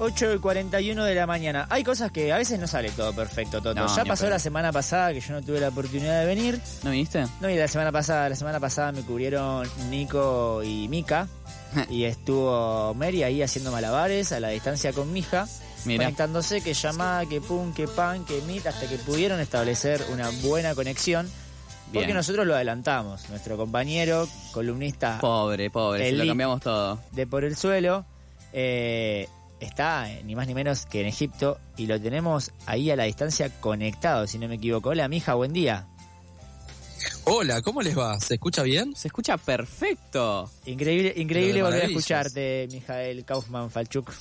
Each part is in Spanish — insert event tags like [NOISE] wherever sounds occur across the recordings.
8 y 41 de la mañana. Hay cosas que a veces no sale todo perfecto, Toto. No, ya pasó la semana pasada que yo no tuve la oportunidad de venir. ¿No viniste? No, y la semana pasada, la semana pasada me cubrieron Nico y Mika. [LAUGHS] y estuvo Mary ahí haciendo malabares a la distancia con mi hija. Mira. Conectándose, que llamada, que pum, que pan, que meet, hasta que pudieron establecer una buena conexión. Porque nosotros lo adelantamos. Nuestro compañero, columnista Pobre, pobre, se lo cambiamos todo. de Por el Suelo, eh, está eh, ni más ni menos que en Egipto y lo tenemos ahí a la distancia conectado, si no me equivoco. Hola, mija, buen día. Hola, ¿cómo les va? ¿Se escucha bien? Se escucha perfecto. Increíble, increíble volver a escucharte, Mijael Kaufman Falchuk.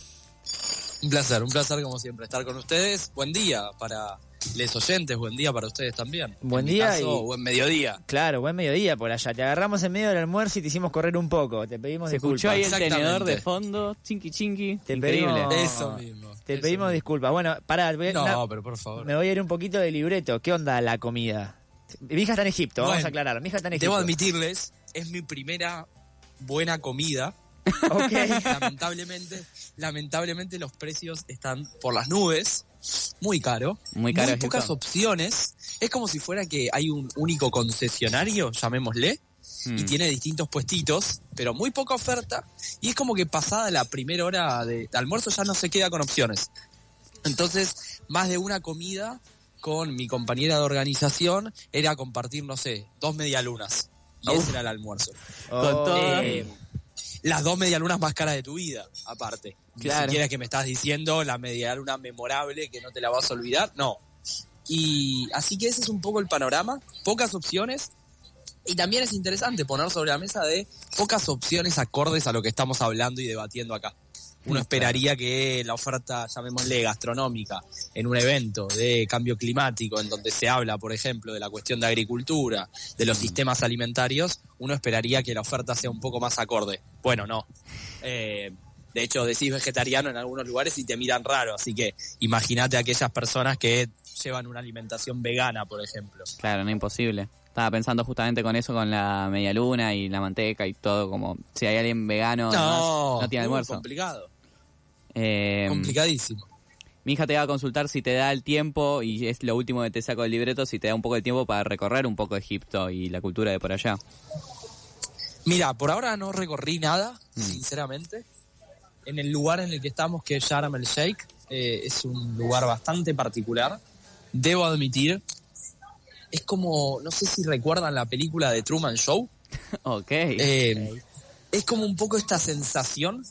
Un placer, un placer como siempre estar con ustedes. Buen día para les oyentes, buen día para ustedes también. Buen En mi día caso, y- buen mediodía. Claro, buen mediodía por allá. Te agarramos en medio del almuerzo y te hicimos correr un poco. Te pedimos Se disculpas. escuchó ahí el Exactamente. tenedor de fondo, chinqui chinqui. Te Increíble. pedimos-. Eso mismo. Te eso pedimos mismo. disculpas. Bueno, pará, voy a- No, na- pero por favor. me voy a ir un poquito de libreto. ¿Qué onda la comida? Mi hija está en Egipto, vamos a aclarar. Mi hija está en Egipto. Debo admitirles, es mi primera buena comida. Ok. [LAUGHS] lamentablemente, lamentablemente los precios están por las nubes, muy caro, Muy caro muy pocas opciones. Es como si fuera que hay un único concesionario, llamémosle, y Mm. tiene distintos puestitos, pero muy poca oferta. Y es como que pasada la primera hora de almuerzo ya no se queda con opciones. Entonces, más de una comida con mi compañera de organización era compartir, no sé, dos medialunas. Y ese era el almuerzo. Oh, Con todo. Eh, las dos medialunas más caras de tu vida, aparte. Ni Claro. siquiera es que me estás diciendo la medialuna memorable que no te la vas a olvidar, no. Y así que ese es un poco el panorama, pocas opciones. Y también es interesante poner sobre la mesa de pocas opciones acordes a lo que estamos hablando y debatiendo acá. Uno esperaría que la oferta, llamémosle gastronómica, en un evento de cambio climático, en donde se habla, por ejemplo, de la cuestión de agricultura, de los sistemas alimentarios, uno esperaría que la oferta sea un poco más acorde. Bueno, no. Eh, de hecho, decís vegetariano en algunos lugares y te miran raro, así que imagínate a aquellas personas que llevan una alimentación vegana, por ejemplo. Claro, no imposible. Estaba pensando justamente con eso, con la media luna y la manteca y todo, como si hay alguien vegano No, no tiene almuerzo. complicado. Eh, Complicadísimo. mi hija te va a consultar si te da el tiempo, y es lo último que te saco del libreto, si te da un poco de tiempo para recorrer un poco Egipto y la cultura de por allá. Mira, por ahora no recorrí nada, Mm. sinceramente. En el lugar en el que estamos, que es Sharm el Sheikh, eh, es un lugar bastante particular. Debo admitir, es como, no sé si recuerdan la película de Truman Show. [LAUGHS] ok. Eh, Es como un poco esta sensación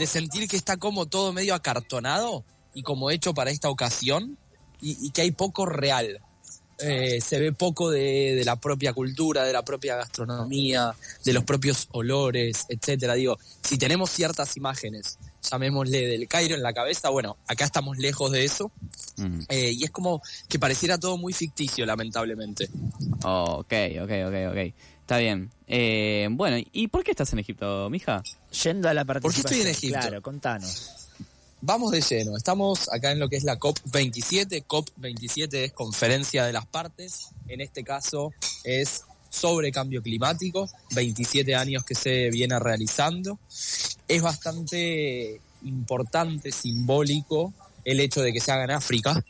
de sentir que está como todo medio acartonado y como hecho para esta ocasión y, y que hay poco real. Eh, se ve poco de, de la propia cultura, de la propia gastronomía, de los propios olores, etcétera. Digo, si tenemos ciertas imágenes, llamémosle del Cairo en la cabeza, bueno, acá estamos lejos de eso Mm. eh, y es como que pareciera todo muy ficticio, lamentablemente. ok, ok, ok, ok. Está bien. Eh, bueno, ¿y por qué estás en Egipto, mija? Yendo a la ¿Por qué participación. estoy en Egipto? Claro, contanos. Vamos de lleno, estamos acá en lo que es la COP27. COP27 es Conferencia de las Partes, en este caso es sobre cambio climático, 27 años que se viene realizando. Es bastante importante, simbólico, el hecho de que se haga en África,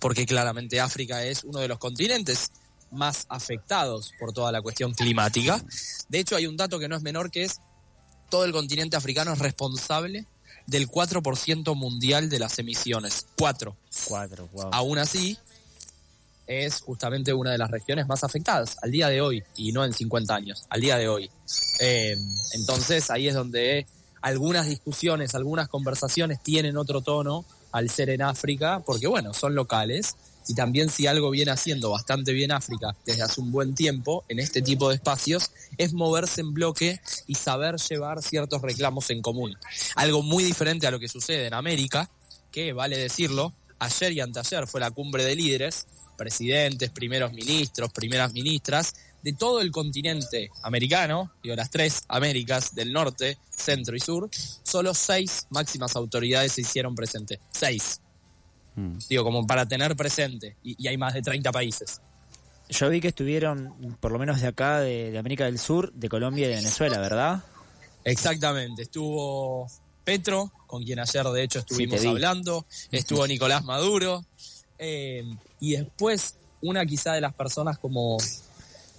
porque claramente África es uno de los continentes más afectados por toda la cuestión climática. De hecho, hay un dato que no es menor, que es todo el continente africano es responsable del 4% mundial de las emisiones. 4. Cuatro, wow. Aún así, es justamente una de las regiones más afectadas al día de hoy, y no en 50 años, al día de hoy. Eh, entonces ahí es donde algunas discusiones, algunas conversaciones tienen otro tono al ser en África, porque bueno, son locales, y también si algo viene haciendo bastante bien África desde hace un buen tiempo en este tipo de espacios, es moverse en bloque y saber llevar ciertos reclamos en común. Algo muy diferente a lo que sucede en América, que vale decirlo, ayer y anteayer fue la cumbre de líderes, presidentes, primeros ministros, primeras ministras, de todo el continente americano, digo, las tres Américas del norte, centro y sur, solo seis máximas autoridades se hicieron presentes. Seis. Mm. Digo, como para tener presente. Y, y hay más de 30 países. Yo vi que estuvieron, por lo menos de acá, de, de América del Sur, de Colombia y de Venezuela, ¿verdad? Exactamente. Estuvo Petro, con quien ayer de hecho estuvimos hablando. Estuvo Nicolás Maduro. eh, y después, una quizá de las personas como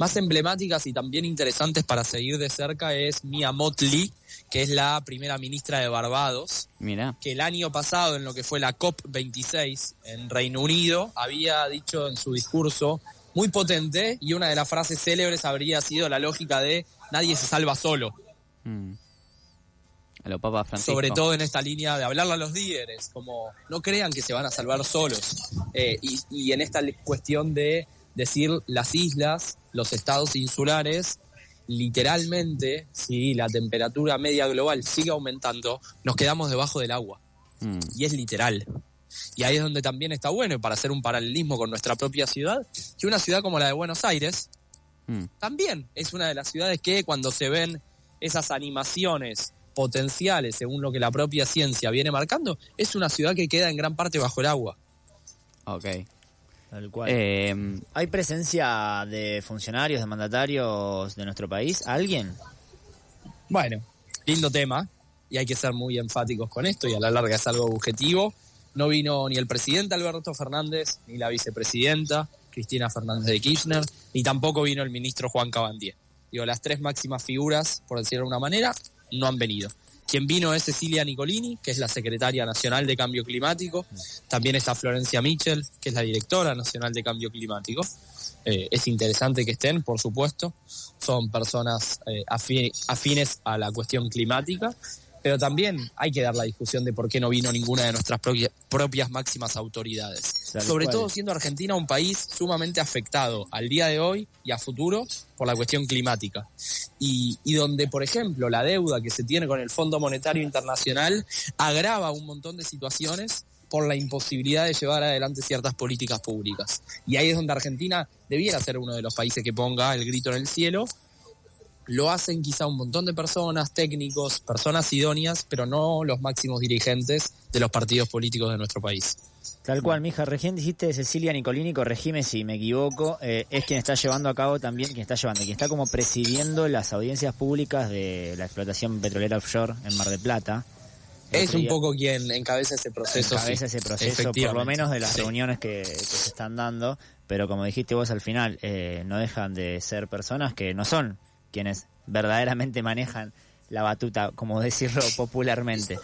más emblemáticas y también interesantes para seguir de cerca es Mia Motley, que es la primera ministra de Barbados, Mira. que el año pasado, en lo que fue la COP26 en Reino Unido, había dicho en su discurso muy potente y una de las frases célebres habría sido la lógica de nadie se salva solo. Mm. A lo Papa Francisco. sobre todo en esta línea de hablarle a los líderes, como no crean que se van a salvar solos. Eh, y, y en esta cuestión de decir las islas, los estados insulares, literalmente, si la temperatura media global sigue aumentando, nos quedamos debajo del agua. Mm. Y es literal. Y ahí es donde también está bueno, y para hacer un paralelismo con nuestra propia ciudad, que una ciudad como la de Buenos Aires, Mm. también es una de las ciudades que cuando se ven esas animaciones potenciales, según lo que la propia ciencia viene marcando, es una ciudad que queda en gran parte bajo el agua. Ok. Tal cual. Eh, ¿Hay presencia de funcionarios, de mandatarios de nuestro país? ¿Alguien? Bueno, lindo tema, y hay que ser muy enfáticos con esto, y a la larga es algo objetivo. No vino ni el presidente Alberto Fernández, ni la vicepresidenta Cristina Fernández de Kirchner, ni tampoco vino el ministro Juan Cabandier. Digo, las tres máximas figuras, por decirlo de una manera, no han venido. Quien vino es Cecilia Nicolini, que es la secretaria nacional de Cambio Climático. También está Florencia Mitchell, que es la directora nacional de Cambio Climático. Eh, es interesante que estén, por supuesto. Son personas eh, afi- afines a la cuestión climática. Pero también hay que dar la discusión de por qué no vino ninguna de nuestras propia- propias máximas autoridades. Sobre todo siendo Argentina un país sumamente afectado al día de hoy y a futuro por la cuestión climática. Y, y donde, por ejemplo, la deuda que se tiene con el Fondo Monetario Internacional agrava un montón de situaciones por la imposibilidad de llevar adelante ciertas políticas públicas. Y ahí es donde Argentina debiera ser uno de los países que ponga el grito en el cielo. Lo hacen quizá un montón de personas, técnicos, personas idóneas, pero no los máximos dirigentes de los partidos políticos de nuestro país. Tal cual, mija. Recién dijiste Cecilia Nicolini, corregime si me equivoco, eh, es quien está llevando a cabo también, quien está llevando, quien está como presidiendo las audiencias públicas de la explotación petrolera offshore en Mar del Plata. Es un poco quien encabeza ese proceso. encabeza sí. ese proceso, por lo menos de las Sí. reuniones que, que se están dando, pero como dijiste vos al final, eh, no dejan de ser personas que no son quienes verdaderamente manejan la batuta, como decirlo [LAUGHS] popularmente.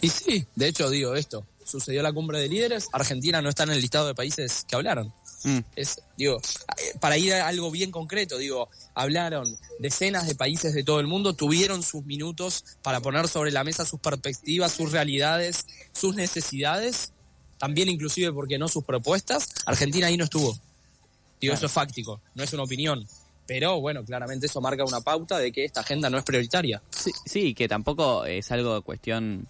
Y sí, de hecho digo esto, sucedió la cumbre de líderes, Argentina no está en el listado de países que hablaron. mm. Es, digo, para ir a algo bien concreto, digo, hablaron decenas de países de todo el mundo, tuvieron sus minutos para poner sobre la mesa sus perspectivas, sus realidades, sus necesidades, también inclusive, porque no sus propuestas. Argentina ahí no estuvo. Digo, eso es fáctico, no es una opinión. Pero bueno, claramente eso marca una pauta de que esta agenda no es prioritaria. Sí, sí, que tampoco es algo de cuestión,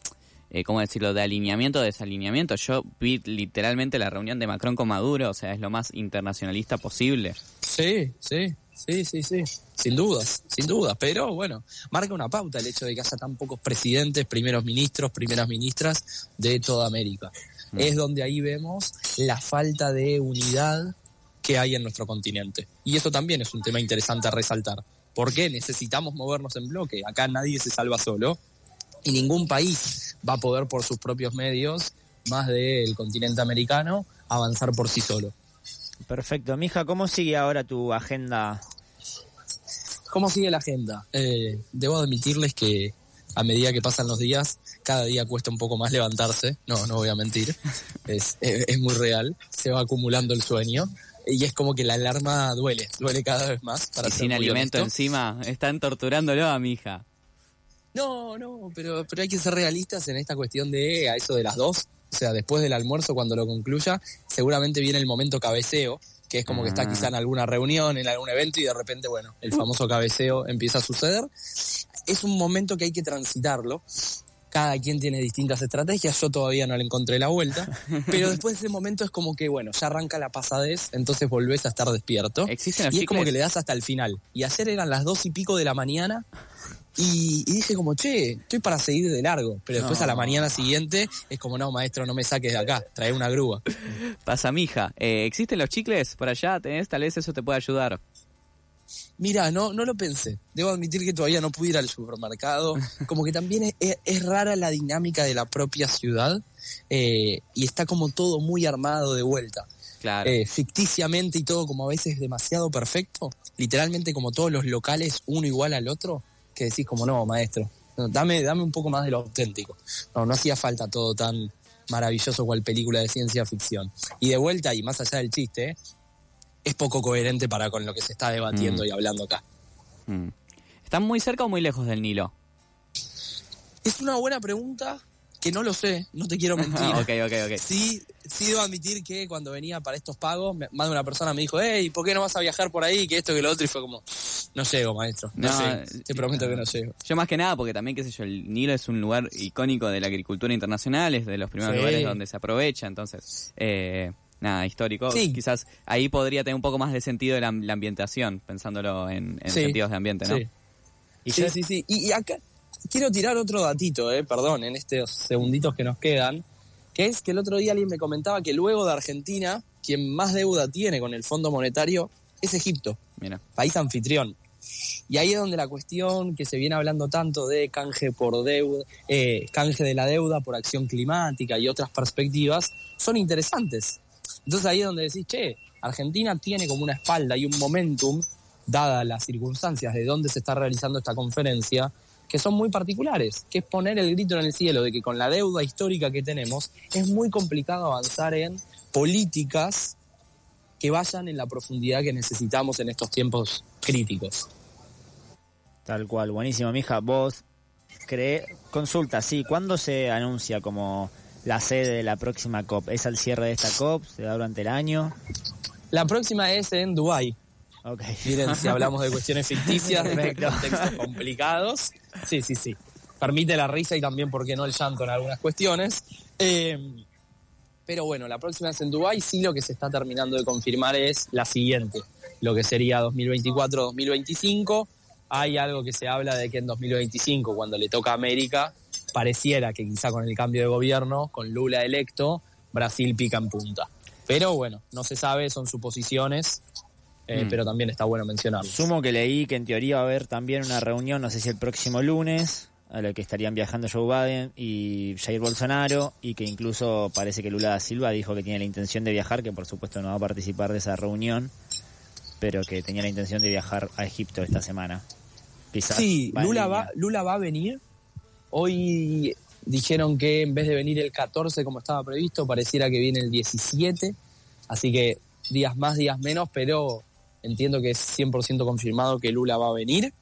eh, ¿cómo decirlo?, de alineamiento o desalineamiento. Yo vi literalmente la reunión de Macron con Maduro, o sea, es lo más internacionalista posible. Sí, sí, sí, sí, sí. Sin dudas, sin dudas. Pero bueno, marca una pauta el hecho de que haya tan pocos presidentes, primeros ministros, primeras ministras de toda América. Es donde ahí vemos la falta de unidad que hay en nuestro continente. Y eso también es un tema interesante a resaltar. ¿Por qué necesitamos movernos en bloque? Acá nadie se salva solo y ningún país va a poder por sus propios medios, más del continente americano, avanzar por sí solo. Perfecto. Mija, ¿cómo sigue ahora tu agenda? ¿Cómo sigue la agenda? Eh, debo admitirles que a medida que pasan los días, cada día cuesta un poco más levantarse. No, no voy a mentir. Es, es, es muy real. Se va acumulando el sueño. Y es como que la alarma duele, duele cada vez más. Para y sin alimento honesto. encima, están torturándolo a mi hija. No, no, pero, pero hay que ser realistas en esta cuestión de a eso de las dos. O sea, después del almuerzo, cuando lo concluya, seguramente viene el momento cabeceo, que es como que está Ah. quizá en alguna reunión, en algún evento, y de repente, bueno, el famoso cabeceo empieza a suceder. Es un momento que hay que transitarlo, cada quien tiene distintas estrategias, yo todavía no le encontré la vuelta, [LAUGHS] pero después de ese momento es como que, bueno, ya arranca la pasadez, entonces volvés a estar despierto. Existen y es como que le das hasta el final. Y ayer eran las dos y pico de la mañana y, y dije como, che, estoy para seguir de largo, pero después No. a la mañana siguiente es como, no, maestro, no me saques de acá, trae una grúa. Pasa, mija. Eh, ¿Existen los chicles por allá? ¿Tenés? Tal vez eso te puede ayudar. Mira, no, no lo pensé. Debo admitir que todavía no pude ir al supermercado. [LAUGHS] Como que también es, es- es rara la dinámica de la propia ciudad eh, y está como todo muy armado de vuelta. Claro. Eh, ficticiamente y todo como a veces demasiado perfecto. Literalmente como todos los locales uno igual al otro. Que decís como, no, maestro, no, dame, dame un poco más de lo auténtico. No, no hacía falta todo tan maravilloso cual película de ciencia ficción. Y de vuelta, y más allá del chiste, es poco coherente para con lo que se está debatiendo Mm. y hablando acá. Mm. ¿Están muy cerca o muy lejos del Nilo? Es una buena pregunta que no lo sé, no te quiero [LAUGHS] mentir. ok, ok, ok. Sí, sí debo admitir que cuando venía para estos pagos, más de una persona me dijo, hey, ¿por qué no vas a viajar por ahí? Que esto, que lo otro, y fue como, no llego, maestro, no, No, llego, te sí, prometo que no. no llego. Yo más que nada, porque también, qué sé yo, el Nilo es un lugar icónico de la agricultura internacional, es de los primeros Sí. lugares donde se aprovecha, entonces, eh, nada, histórico. Sí. Quizás ahí podría tener un poco más de sentido la, la ambientación, pensándolo en, en Sí, sentidos de ambiente, ¿no? Sí, Y sí, sí. Y, y acá quiero tirar otro datito, eh, perdón, en estos segunditos que nos quedan, que es que el otro día alguien me comentaba que luego de Argentina, quien más deuda tiene con el Fondo Monetario es Egipto. Mira, país anfitrión. Y ahí es donde la cuestión que se viene hablando tanto de canje por deuda, eh, canje de la deuda por acción climática y otras perspectivas son interesantes. Entonces ahí es donde decís, che, Argentina tiene como una espalda y un momentum, dadas las circunstancias de dónde se está realizando esta conferencia, que son muy particulares, que es poner el grito en el cielo de que con la deuda histórica que tenemos es muy complicado avanzar en políticas que vayan en la profundidad que necesitamos en estos tiempos críticos. Tal cual, buenísimo, mija. Vos cree, consulta, sí, ¿cuándo se anuncia como la sede de la próxima COP? ¿Es al cierre de esta COP? ¿Se da durante el año? La próxima es en Dubái. Ok. Miren, si hablamos de cuestiones ficticias, de contextos complicados. Sí, sí, sí. Permite la risa y también, ¿por qué no, el llanto en algunas cuestiones? Eh, pero bueno, la próxima es en Dubái. Sí, lo que se está terminando de confirmar es la siguiente. Lo que sería 2024-2025. Hay algo que se habla de que en 2025, cuando le toca a América, pareciera que quizá con el cambio de gobierno, con Lula electo, Brasil pica en punta. Pero bueno, no se sabe, son suposiciones, eh, Mm. pero también está bueno mencionarlo. Sumo que leí que en teoría va a haber también una reunión, no sé si el próximo lunes, a la que estarían viajando Joe Biden y Jair Bolsonaro, y que incluso parece que Lula da Silva dijo que tiene la intención de viajar, que por supuesto no va a participar de esa reunión, pero que tenía la intención de viajar a Egipto esta semana. Quizás Sí, va Lula va, Lula va a venir. Hoy dijeron que en vez de venir el 14 como estaba previsto, pareciera que viene el 17. Así que días más, días menos, pero entiendo que es 100% confirmado que Lula va a venir.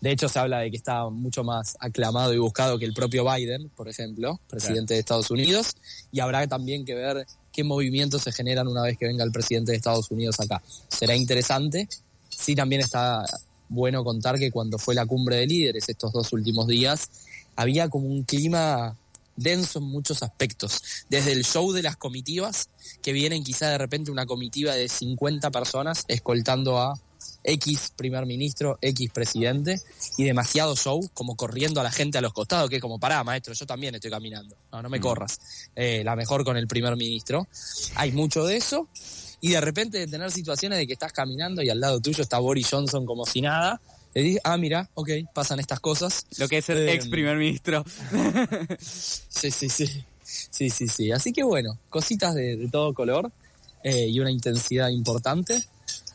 De hecho, se habla de que está mucho más aclamado y buscado que el propio Biden, por ejemplo, presidente de Estados Unidos. Y habrá también que ver qué movimientos se generan una vez que venga el presidente de Estados Unidos acá. Será interesante. Sí, también está bueno contar que cuando fue la cumbre de líderes estos dos últimos días, había como un clima denso en muchos aspectos. Desde el show de las comitivas, que vienen quizá de repente una comitiva de 50 personas escoltando a X primer ministro, X presidente, y demasiado show, como corriendo a la gente a los costados, que es como, pará, maestro, yo también estoy caminando, no, no me corras. Eh, la mejor con el primer ministro. Hay mucho de eso, y de repente de tener situaciones de que estás caminando y al lado tuyo está Boris Johnson como si nada, le dices, ah, mira, ok, pasan estas cosas. lo que es el Eh, ex primer ministro. [LAUGHS] Sí, sí, sí. Sí, sí, sí. Así que bueno, cositas de, de todo color eh, y una intensidad importante.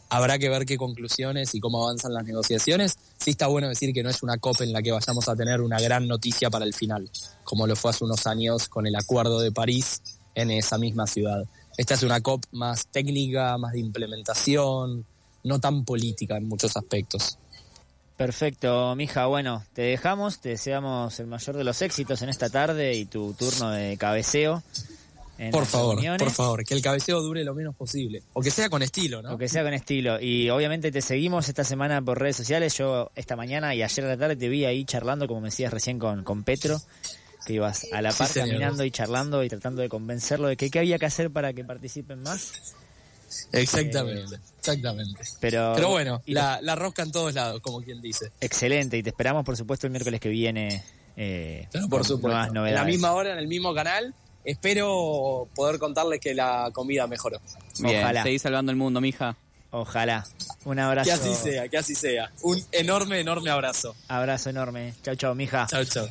Habrá que ver qué conclusiones y cómo avanzan las negociaciones. Sí está bueno decir que no es una COP en la que vayamos a tener una gran noticia para el final, como lo fue hace unos años con el Acuerdo de París en esa misma ciudad. Esta es una COP más técnica, más de implementación, no tan política en muchos aspectos. Perfecto, mija. Bueno, te dejamos, te deseamos el mayor de los éxitos en esta tarde y tu turno de cabeceo. en Por favor, reuniones. por favor, que el cabeceo dure lo menos posible. O que sea con estilo, ¿no? O que sea con estilo. Y obviamente te seguimos esta semana por redes sociales. Yo esta mañana y ayer de la tarde te vi ahí charlando, como me decías recién, con, con Petro. que ibas a la Sí, par señor. caminando y charlando y tratando de convencerlo de que qué había que hacer para que participen más. Exactamente, exactamente. Pero, Pero bueno, la, la rosca en todos lados, como quien dice. excelente. Y te esperamos, por supuesto, el miércoles que viene. eh, por supuesto. Nuevas En la misma hora, en el mismo canal. Espero poder contarles que la comida mejoró. Bien, Ojalá. seguís salvando el mundo, mija. Ojalá. Un abrazo. Que así sea, que así sea. Un enorme, enorme abrazo. Abrazo enorme. Chau, chau, mija. Chao, chao.